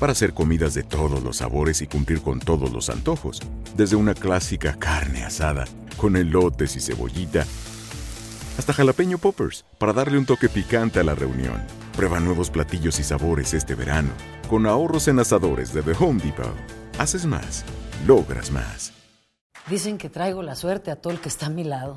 Para hacer comidas de todos los sabores y cumplir con todos los antojos, desde una clásica carne asada, con elotes y cebollita, hasta jalapeño poppers, para darle un toque picante a la reunión. Prueba nuevos platillos y sabores este verano, con ahorros en asadores de The Home Depot. Haces más, logras más. Dicen que traigo la suerte a todo el que está a mi lado.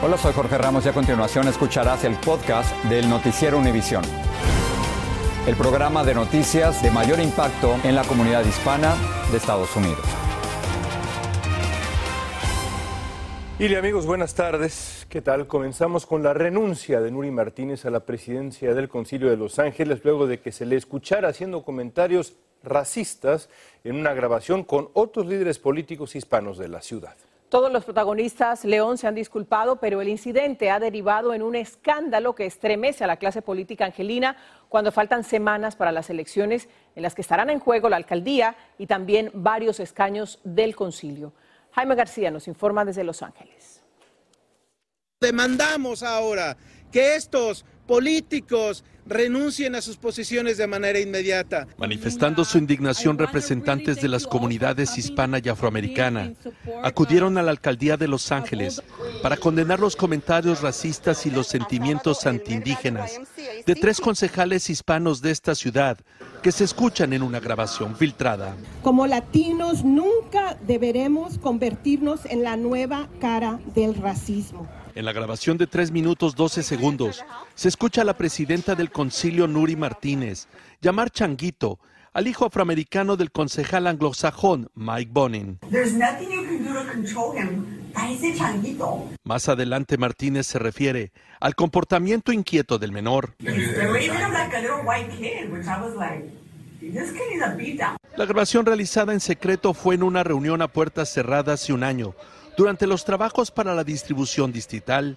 Hola, soy Jorge Ramos y a continuación escucharás el podcast del Noticiero Univisión. El programa de noticias de mayor impacto en la comunidad hispana de Estados Unidos. Y amigos, buenas tardes. ¿Qué tal? Comenzamos con la renuncia de Nuri Martínez a la presidencia del Concilio de Los Ángeles luego de que se le escuchara haciendo comentarios racistas en una grabación con otros líderes políticos hispanos de la ciudad. Todos los protagonistas León se han disculpado, pero el incidente ha derivado en un escándalo que estremece a la clase política angelina cuando faltan semanas para las elecciones en las que estarán en juego la alcaldía y también varios escaños del concilio. Jaime García nos informa desde Los Ángeles. Demandamos ahora que estos políticos renuncien a sus posiciones de manera inmediata. Manifestando su indignación, representantes de las comunidades hispana y afroamericana acudieron a la alcaldía de Los Ángeles para condenar los comentarios racistas y los sentimientos antiindígenas de tres concejales hispanos de esta ciudad que se escuchan en una grabación filtrada. Como latinos nunca deberemos convertirnos en la nueva cara del racismo. En la grabación de 3 minutos 12 segundos, se escucha a la presidenta del concilio Nuri Martínez llamar changuito al hijo afroamericano del concejal anglosajón Mike Bonin. Más adelante Martínez se refiere al comportamiento inquieto del menor. La grabación realizada en secreto fue en una reunión a puertas cerradas hace un año, durante los trabajos para la distribución distrital,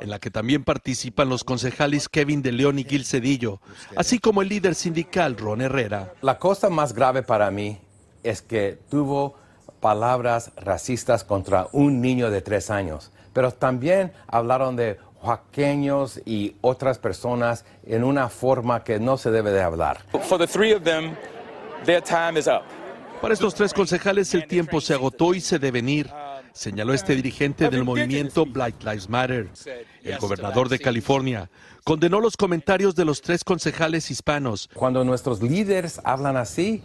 en la que también participan los concejales Kevin de León y Gil Cedillo, así como el líder sindical Ron Herrera. La cosa más grave para mí es que tuvo palabras racistas contra un niño de tres años, pero también hablaron de joaqueños y otras personas en una forma que no se debe de hablar. Para estos tres concejales el tiempo se agotó y se deben ir señaló este dirigente del movimiento Black Lives Matter. El gobernador de California condenó los comentarios de los tres concejales hispanos. Cuando nuestros líderes hablan así,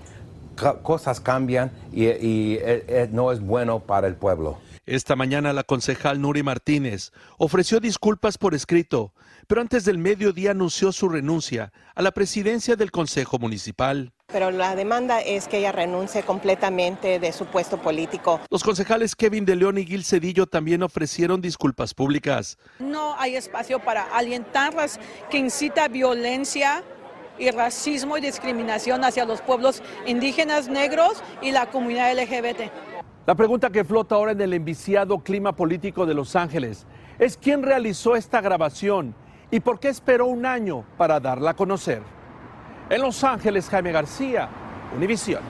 cosas cambian y, y eh, eh, no es bueno para el pueblo. Esta mañana la concejal Nuri Martínez ofreció disculpas por escrito, pero antes del mediodía anunció su renuncia a la presidencia del Consejo Municipal. Pero la demanda es que ella renuncie completamente de su puesto político. Los concejales Kevin de León y Gil Cedillo también ofrecieron disculpas públicas. No hay espacio para alientarlas que incita violencia y racismo y discriminación hacia los pueblos indígenas negros y la comunidad LGBT. La pregunta que flota ahora en el enviciado clima político de Los Ángeles es quién realizó esta grabación y por qué esperó un año para darla a conocer. En Los Ángeles, Jaime García, Univisión.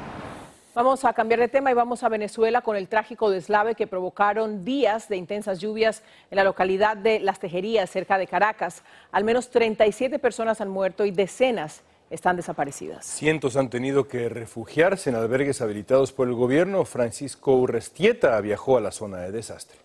Vamos a cambiar de tema y vamos a Venezuela con el trágico deslave que provocaron días de intensas lluvias en la localidad de Las Tejerías, cerca de Caracas. Al menos 37 personas han muerto y decenas están desaparecidas. Cientos han tenido que refugiarse en albergues habilitados por el gobierno. Francisco Urrestieta viajó a la zona de desastre.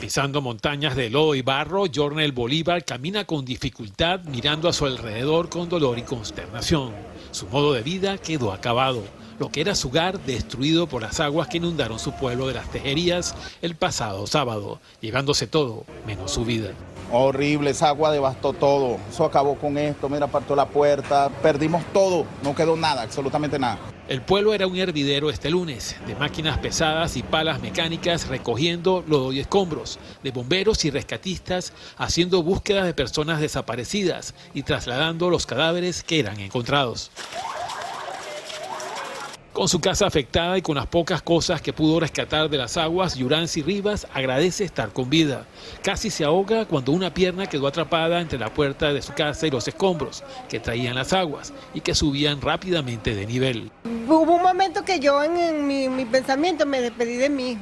Pisando montañas de lodo y barro, Jornel Bolívar camina con dificultad mirando a su alrededor con dolor y consternación. Su modo de vida quedó acabado. lo que era su hogar destruido por las aguas que inundaron su pueblo de las Tejerías el pasado sábado, llevándose todo menos su vida. Horrible, esa agua devastó todo. Eso acabó con esto, mira, partió la puerta, perdimos todo, no quedó nada, absolutamente nada. El pueblo era un hervidero este lunes, de máquinas pesadas y palas mecánicas recogiendo lodo y escombros, de bomberos y rescatistas haciendo búsquedas de personas desaparecidas y trasladando los cadáveres que eran encontrados. Con su casa afectada y con las pocas cosas que pudo rescatar de las aguas, Yuransi Rivas agradece estar con vida. Casi se ahoga cuando una pierna quedó atrapada entre la puerta de su casa y los escombros que traían las aguas y que subían rápidamente de nivel. Hubo un momento que yo en, mi, mi, pensamiento me despedí de mí,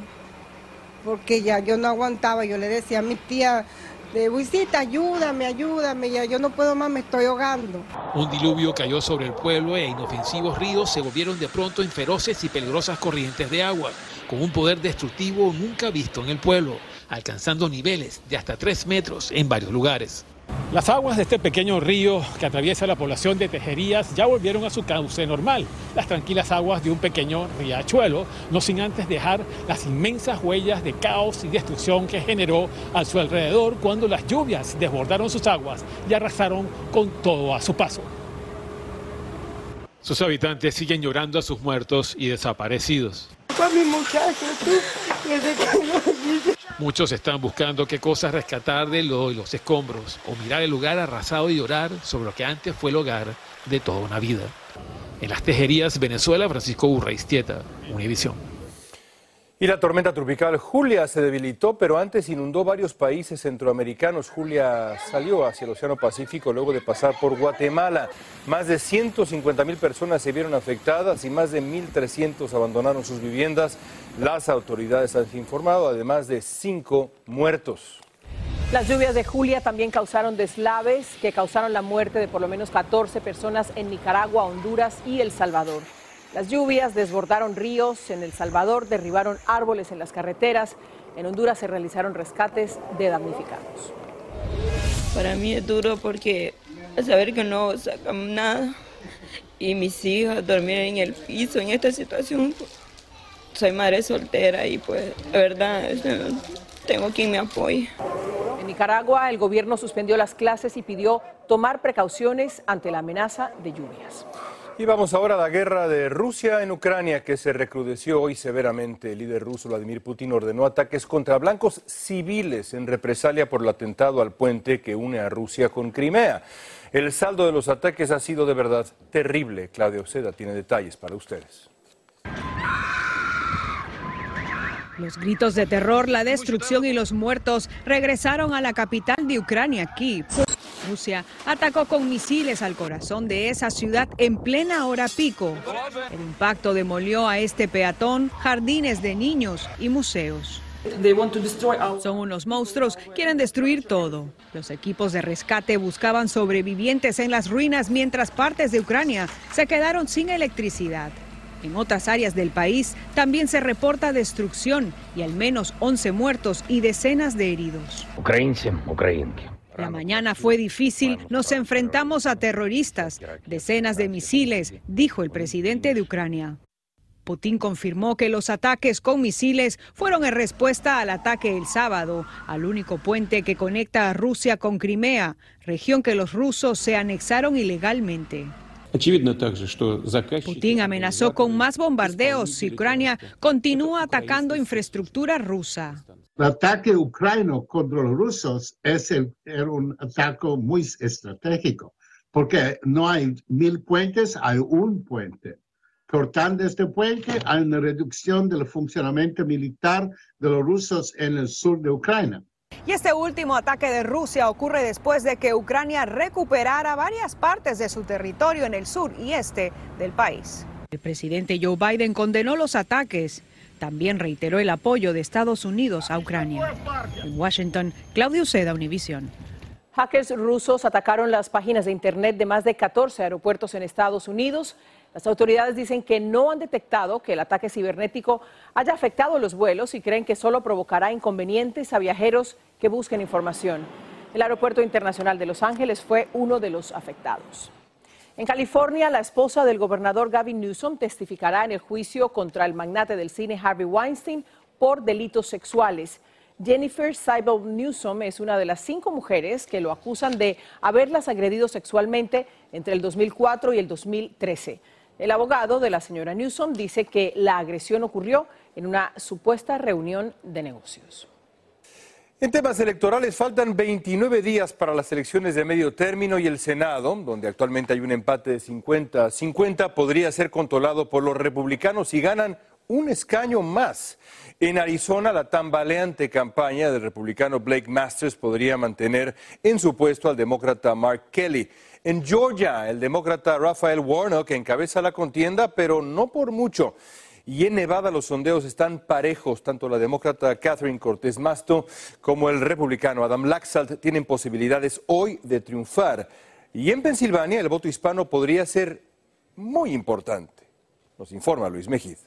porque ya yo no aguantaba. Yo le decía a mi tía, de Luisita, ayúdame, ayúdame, ya yo no puedo más, me estoy ahogando. Un diluvio cayó sobre el pueblo e inofensivos ríos se volvieron de pronto en feroces y peligrosas corrientes de agua, con un poder destructivo nunca visto en el pueblo, alcanzando niveles de hasta 3 metros en varios lugares. Las aguas de este pequeño río que atraviesa la población de Tejerías ya volvieron a su cauce normal, las tranquilas aguas de un pequeño riachuelo, no sin antes dejar las inmensas huellas de caos y destrucción que generó a su alrededor cuando las lluvias desbordaron sus aguas y arrasaron con todo a su paso. Sus habitantes siguen llorando a sus muertos y desaparecidos. Muchos están buscando qué cosas rescatar de los escombros o mirar el lugar arrasado y llorar sobre lo que antes fue el hogar de toda una vida. En las tejerías Venezuela, Francisco Urraistieta, Univisión. Y la tormenta tropical Julia se debilitó, pero antes inundó varios países centroamericanos. Julia salió hacia el Océano Pacífico luego de pasar por Guatemala. Más de 150 mil personas se vieron afectadas y más de 1.300 abandonaron sus viviendas. Las autoridades han informado, además de cinco muertos. Las lluvias de Julia también causaron deslaves que causaron la muerte de por lo menos 14 personas en Nicaragua, Honduras y El Salvador. Las lluvias desbordaron ríos, en El Salvador derribaron árboles en las carreteras, en Honduras se realizaron rescates de damnificados. Para mí es duro porque saber que no sacamos nada y mis hijas dormir en el piso en esta situación. Soy madre soltera y pues la verdad tengo quien me apoye. En Nicaragua el gobierno suspendió las clases y pidió tomar precauciones ante la amenaza de lluvias. Y vamos ahora a la guerra de Rusia en Ucrania, que se recrudeció hoy severamente. El líder ruso Vladimir Putin ordenó ataques contra blancos civiles en represalia por el atentado al puente que une a Rusia con Crimea. El saldo de los ataques ha sido de verdad terrible. Claudio Seda tiene detalles para ustedes. Los gritos de terror, la destrucción y los muertos regresaron a la capital de Ucrania, Kiev. Rusia atacó con misiles al corazón de esa ciudad en plena hora pico. El impacto demolió a este peatón, jardines de niños y museos. Son unos monstruos, quieren destruir todo. Los equipos de rescate buscaban sobrevivientes en las ruinas mientras partes de Ucrania se quedaron sin electricidad. En otras áreas del país también se reporta destrucción y al menos 11 muertos y decenas de heridos. La mañana fue difícil, nos enfrentamos a terroristas, decenas de misiles, dijo el presidente de Ucrania. Putin confirmó que los ataques con misiles fueron en respuesta al ataque el sábado al único puente que conecta a Rusia con Crimea, región que los rusos se anexaron ilegalmente. Putin amenazó con más bombardeos si Ucrania continúa atacando infraestructura rusa. El ataque ucraniano contra los rusos es era un ataque muy estratégico, porque no hay mil puentes, hay un puente. Cortando este puente, hay una reducción del funcionamiento militar de los rusos en el sur de Ucrania. Y este último ataque de Rusia ocurre después de que Ucrania recuperara varias partes de su territorio en el sur y este del país. El presidente Joe Biden condenó los ataques también reiteró el apoyo de Estados Unidos a Ucrania. En Washington, Claudio Seda, Univision. Hackers rusos atacaron las páginas de Internet de más de 14 aeropuertos en Estados Unidos. Las autoridades dicen que no han detectado que el ataque cibernético haya afectado los vuelos y creen que solo provocará inconvenientes a viajeros que busquen información. El Aeropuerto Internacional de Los Ángeles fue uno de los afectados. En California, la esposa del gobernador Gavin Newsom testificará en el juicio contra el magnate del cine Harvey Weinstein por delitos sexuales. Jennifer Seibel Newsom es una de las cinco mujeres que lo acusan de haberlas agredido sexualmente entre el 2004 y el 2013. El abogado de la señora Newsom dice que la agresión ocurrió en una supuesta reunión de negocios. En temas electorales faltan 29 días para las elecciones de medio término y el Senado, donde actualmente hay un empate de 50-50, podría ser controlado por los republicanos si ganan un escaño más. En Arizona, la tambaleante campaña del republicano Blake Masters podría mantener en su puesto al demócrata Mark Kelly. En Georgia, el demócrata Rafael Warnock encabeza la contienda, pero no por mucho. Y en Nevada los sondeos están parejos, tanto la demócrata Catherine Cortés Masto como el republicano Adam Laxalt tienen posibilidades hoy de triunfar. Y en Pensilvania el voto hispano podría ser muy importante. Nos informa Luis Mejid.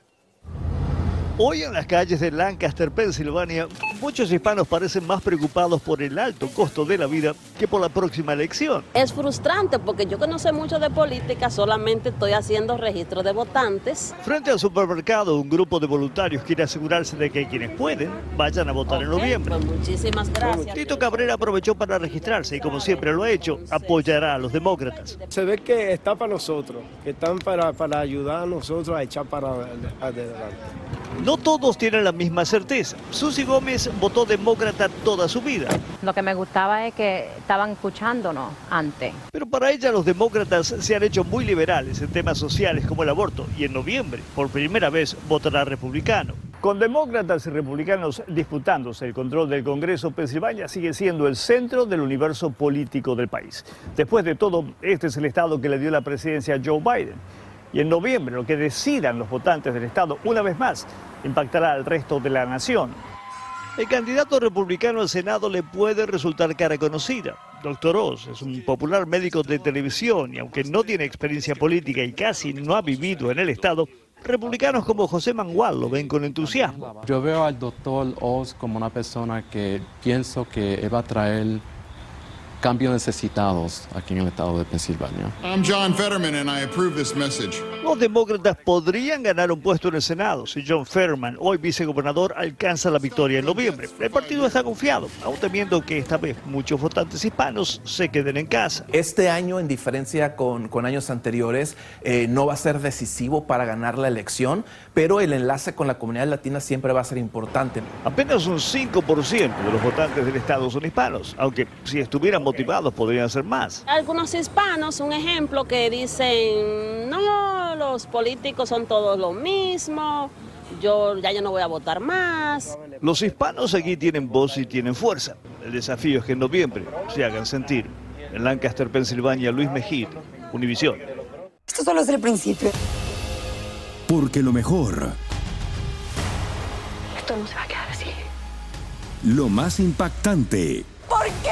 Hoy en las calles de Lancaster, Pensilvania, muchos hispanos parecen más preocupados por el alto costo de la vida que por la próxima elección. Es frustrante porque yo que no sé mucho de política, solamente estoy haciendo registro de votantes. Frente al supermercado, un grupo de voluntarios quiere asegurarse de que quienes pueden vayan a votar en noviembre. Pues muchísimas gracias. Tito Cabrera aprovechó para registrarse y como siempre lo ha hecho, apoyará a los demócratas. Se ve que está para nosotros, que están para, para ayudar a nosotros a echar para adelante. No todos tienen la misma certeza. Susi Gómez votó demócrata toda su vida. Lo que me gustaba es que estaban escuchándonos antes. Pero para ella los demócratas se han hecho muy liberales en temas sociales como el aborto y en noviembre, por primera vez, votará republicano. Con demócratas y republicanos disputándose el control del Congreso, Pensilvania sigue siendo el centro del universo político del país. Después de todo, este es el estado que le dio la presidencia a Joe Biden. Y en noviembre, lo que decidan los votantes del estado, una vez más, impactará al resto de la nación. El candidato republicano al Senado le puede resultar cara conocida. Doctor Oz es un popular médico de televisión y aunque no tiene experiencia política y casi no ha vivido en el Estado, republicanos como José Mangual lo ven con entusiasmo. Yo veo al doctor Oz como una persona que pienso que va a traer cambios necesitados aquí en el estado de Pensilvania. I'm John Fetterman and I approve this message. Los demócratas podrían ganar un puesto en el Senado si John Fetterman, hoy vicegobernador, alcanza la victoria en noviembre. El partido está confiado, aún temiendo que esta vez muchos votantes hispanos se queden en casa. Este año, en diferencia con, con años anteriores, eh, no va a ser decisivo para ganar la elección, pero el enlace con la comunidad latina siempre va a ser importante. Apenas un 5% de los votantes del estado son hispanos, aunque si estuvieran motivados podrían ser más. Algunos hispanos, un ejemplo, que dicen, no, los políticos son todos lo mismo, yo ya yo no voy a votar más. Los hispanos aquí tienen voz y tienen fuerza. El desafío es que en noviembre se hagan sentir. En Lancaster, Pensilvania, Luis Mejid, Univisión. Esto solo es el principio. Porque lo mejor, Esto no se va a quedar así. lo más impactante, ¿Por qué?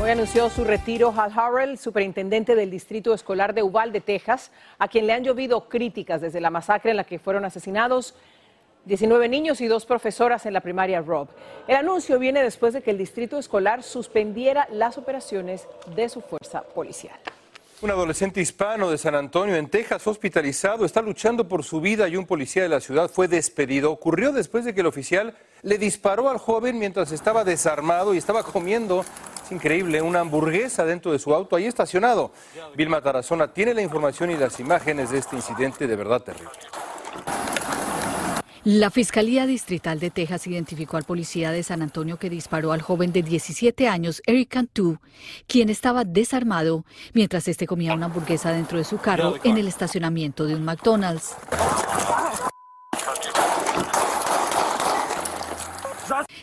Hoy anunció su retiro Hal Harrell, superintendente del Distrito Escolar de Uvalde, Texas, a quien le han llovido críticas desde la masacre en la que fueron asesinados 19 niños y dos profesoras en la primaria Rob. El anuncio viene después de que el distrito escolar suspendiera las operaciones de su fuerza policial. Un adolescente hispano de San Antonio, en Texas, hospitalizado, está luchando por su vida y un policía de la ciudad fue despedido. Ocurrió después de que el oficial le disparó al joven mientras estaba desarmado y estaba comiendo, es increíble, una hamburguesa dentro de su auto ahí estacionado. Vilma Tarazona tiene la información y las imágenes de este incidente de verdad terrible. La Fiscalía Distrital de Texas identificó al policía de San Antonio que disparó al joven de 17 años, Eric Cantú, quien estaba desarmado mientras este comía una hamburguesa dentro de su carro en el estacionamiento de un McDonald's.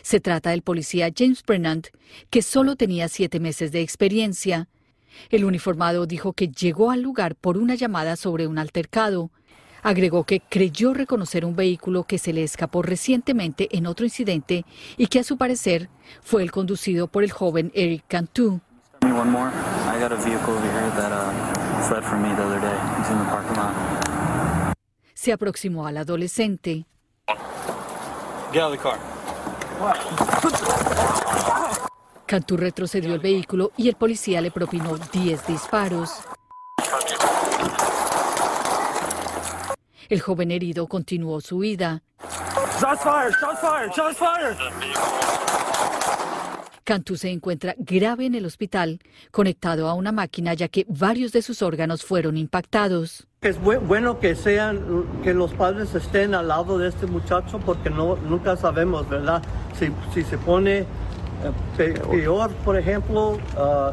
Se trata del policía James Brennand, que solo tenía siete meses de experiencia. El uniformado dijo que llegó al lugar por una llamada sobre un altercado. Agregó que creyó reconocer un vehículo que se le escapó recientemente en otro incidente y que a su parecer fue el conducido por el joven Eric Cantu. Se aproximó al adolescente. Cantú retrocedió el vehículo y el policía le propinó 10 disparos. El joven herido continuó su huida. Cantú se encuentra grave en el hospital, conectado a una máquina ya que varios de sus órganos fueron impactados. Es bueno que sean, que los padres estén al lado de este muchacho porque no, nunca sabemos, ¿verdad? Si, si se pone eh, peor, por ejemplo, ah,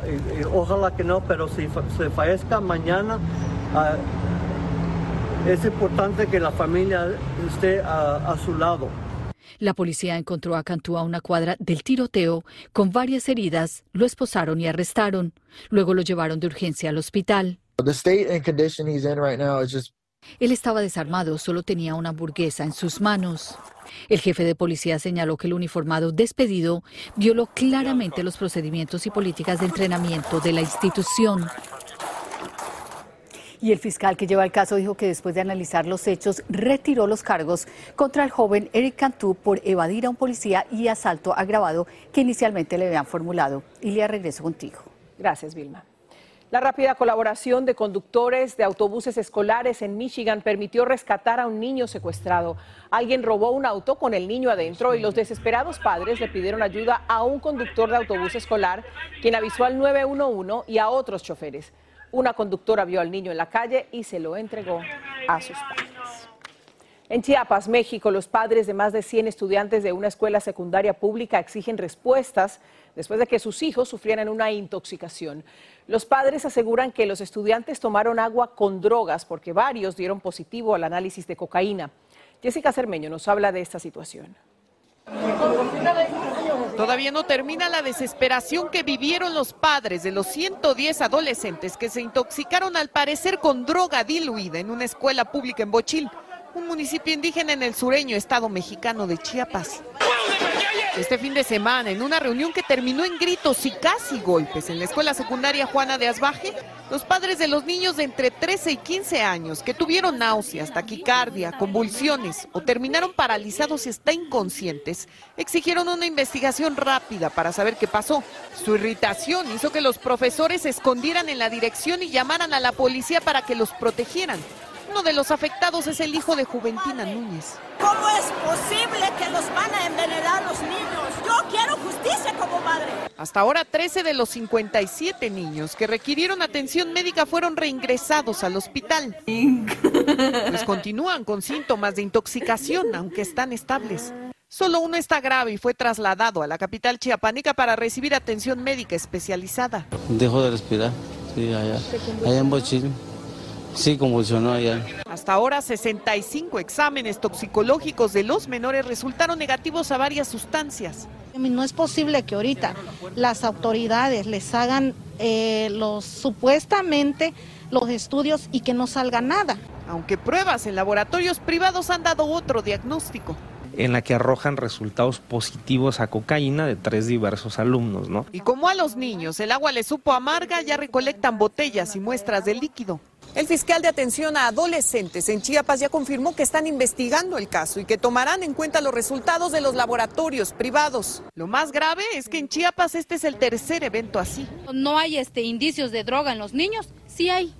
ojalá que no, pero si se fallezca mañana, ah, es importante que la familia esté a su lado. La policía encontró a Cantú a una cuadra del tiroteo con varias heridas, lo esposaron y arrestaron. Luego lo llevaron de urgencia al hospital. Él estaba desarmado, solo tenía una hamburguesa en sus manos. El jefe de policía señaló que el uniformado despedido violó claramente los procedimientos y políticas de entrenamiento de la institución. Y el fiscal que lleva el caso dijo que después de analizar los hechos retiró los cargos contra el joven Eric Cantú por evadir a un policía y asalto agravado que inicialmente le habían formulado. Ilia, regreso contigo. Gracias, Vilma. La rápida colaboración de conductores de autobuses escolares en Michigan permitió rescatar a un niño secuestrado. Alguien robó un auto con el niño adentro y los desesperados padres le pidieron ayuda a un conductor de autobús escolar, quien avisó al 911 y a otros choferes. Una conductora vio al niño en la calle y se lo entregó a sus padres. En Chiapas, México, los padres de más de 100 estudiantes de una escuela secundaria pública exigen respuestas después de que sus hijos sufrieran una intoxicación. Los padres aseguran que los estudiantes tomaron agua con drogas porque varios dieron positivo al análisis de cocaína. Jessica Cermeño nos habla de esta situación. Todavía no termina la desesperación que vivieron los padres de los 110 adolescentes que se intoxicaron al parecer con droga diluida en una escuela pública en Bochil, un municipio indígena en el sureño estado mexicano de Chiapas. Este fin de semana, en una reunión que terminó en gritos y casi golpes en la escuela secundaria Juana de Asbaje, los padres de los niños de entre 13 y 15 años que tuvieron náuseas, taquicardia, convulsiones o terminaron paralizados y hasta inconscientes, exigieron una investigación rápida para saber qué pasó. Su irritación hizo que los profesores se escondieran en la dirección y llamaran a la policía para que los protegieran. Uno de los afectados es el hijo de Juventina Núñez. ¿Cómo es posible que los van a envenenar los niños? Yo quiero justicia como madre. Hasta ahora 13 de los 57 niños que requirieron atención médica fueron reingresados al hospital. Pues continúan con síntomas de intoxicación, aunque están estables. Solo uno está grave y fue trasladado a la capital chiapánica para recibir atención médica especializada. Dejó de respirar, sí, allá, allá en Bochín. Sí, convulsionó allá. Hasta ahora 65 exámenes toxicológicos de los menores resultaron negativos a varias sustancias. No es posible que ahorita las autoridades les hagan eh, los supuestamente los estudios y que no salga nada. Aunque pruebas en laboratorios privados han dado otro diagnóstico en la que arrojan resultados positivos a cocaína de tres diversos alumnos, ¿no? Y como a los niños el agua les supo amarga, ya recolectan botellas y muestras de líquido. El fiscal de atención a adolescentes en Chiapas ya confirmó que están investigando el caso y que tomarán en cuenta los resultados de los laboratorios privados. Lo más grave es que en Chiapas este es el tercer evento así. No hay este indicios de droga en los niños, sí hay.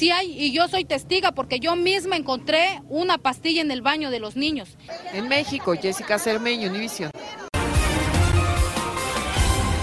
Sí hay, y yo soy testiga porque yo misma encontré una pastilla en el baño de los niños. En México, Jessica Cermeño, Univision.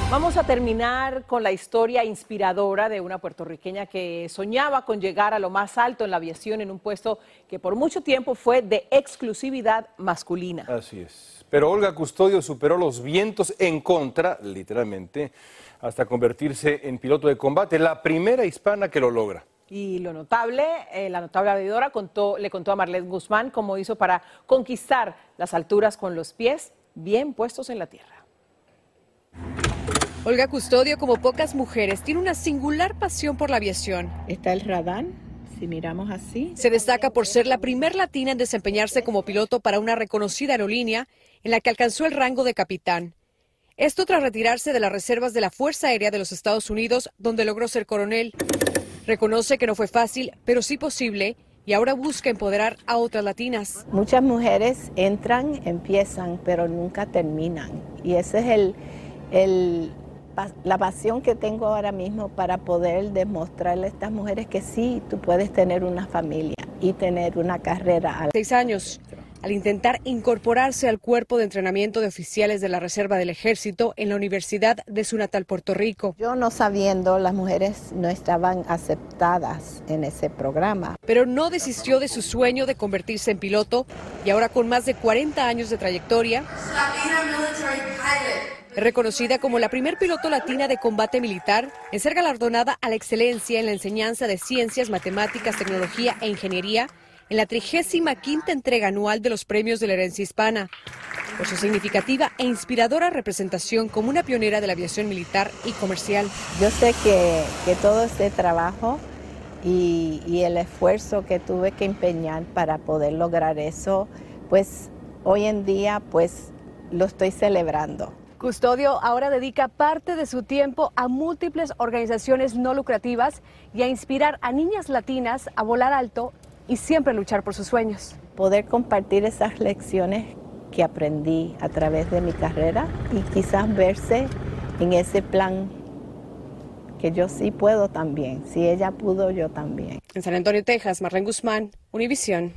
Vamos a terminar con la historia inspiradora de una puertorriqueña que soñaba con llegar a lo más alto en la aviación en un puesto que por mucho tiempo fue de exclusividad masculina. Así es. Pero Olga Custodio superó los vientos en contra, literalmente, hasta convertirse en piloto de combate, la primera hispana que lo logra. Y lo notable, eh, la notable aviadora contó, le contó a Marlene Guzmán cómo hizo para conquistar las alturas con los pies bien puestos en la tierra. Olga Custodio, como pocas mujeres, tiene una singular pasión por la aviación. Está el radán, si miramos así. Se destaca por ser la primer latina en desempeñarse como piloto para una reconocida aerolínea en la que alcanzó el rango de capitán. Esto tras retirarse de las reservas de la Fuerza Aérea de los Estados Unidos, donde logró ser coronel. Reconoce que no fue fácil, pero sí posible, y ahora busca empoderar a otras latinas. Muchas mujeres entran, empiezan, pero nunca terminan. Y ese es el, el la pasión que tengo ahora mismo para poder demostrarle a estas mujeres que sí, tú puedes tener una familia y tener una carrera. Seis años, al intentar incorporarse al cuerpo de entrenamiento de oficiales de la Reserva del Ejército en la Universidad de su natal Puerto Rico. Yo no sabiendo, las mujeres no estaban aceptadas en ese programa. Pero no desistió de su sueño de convertirse en piloto y ahora con más de 40 años de trayectoria. Es reconocida como la primer piloto latina de combate militar en ser galardonada a la excelencia en la enseñanza de ciencias, matemáticas, tecnología e ingeniería en la 35 entrega anual de los premios de la herencia hispana, por su significativa e inspiradora representación como una pionera de la aviación militar y comercial. Yo sé que, todo este trabajo y, y el esfuerzo que tuve que empeñar para poder lograr eso, pues hoy en día pues lo estoy celebrando. Custodio ahora dedica parte de su tiempo a múltiples organizaciones no lucrativas y a inspirar a niñas latinas a volar alto y siempre luchar por sus sueños. Poder compartir esas lecciones que aprendí a través de mi carrera y quizás verse en ese plan que yo sí puedo también. Si ella pudo, yo también. En San Antonio, Texas, Marlene Guzmán, Univisión.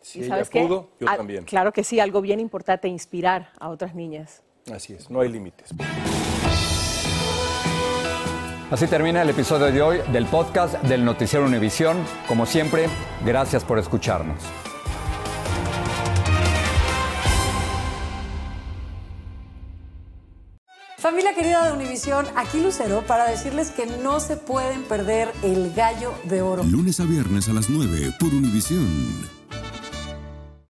Si ella pudo, yo ah, también. Claro que sí, algo bien importante, inspirar a otras niñas. Así es, no hay límites. Así termina el episodio de hoy del podcast del Noticiero Univisión. Como siempre, gracias por escucharnos. Familia querida de Univisión, aquí Lucero para decirles que no se pueden perder el gallo de oro. Lunes a viernes a las 9 por Univisión.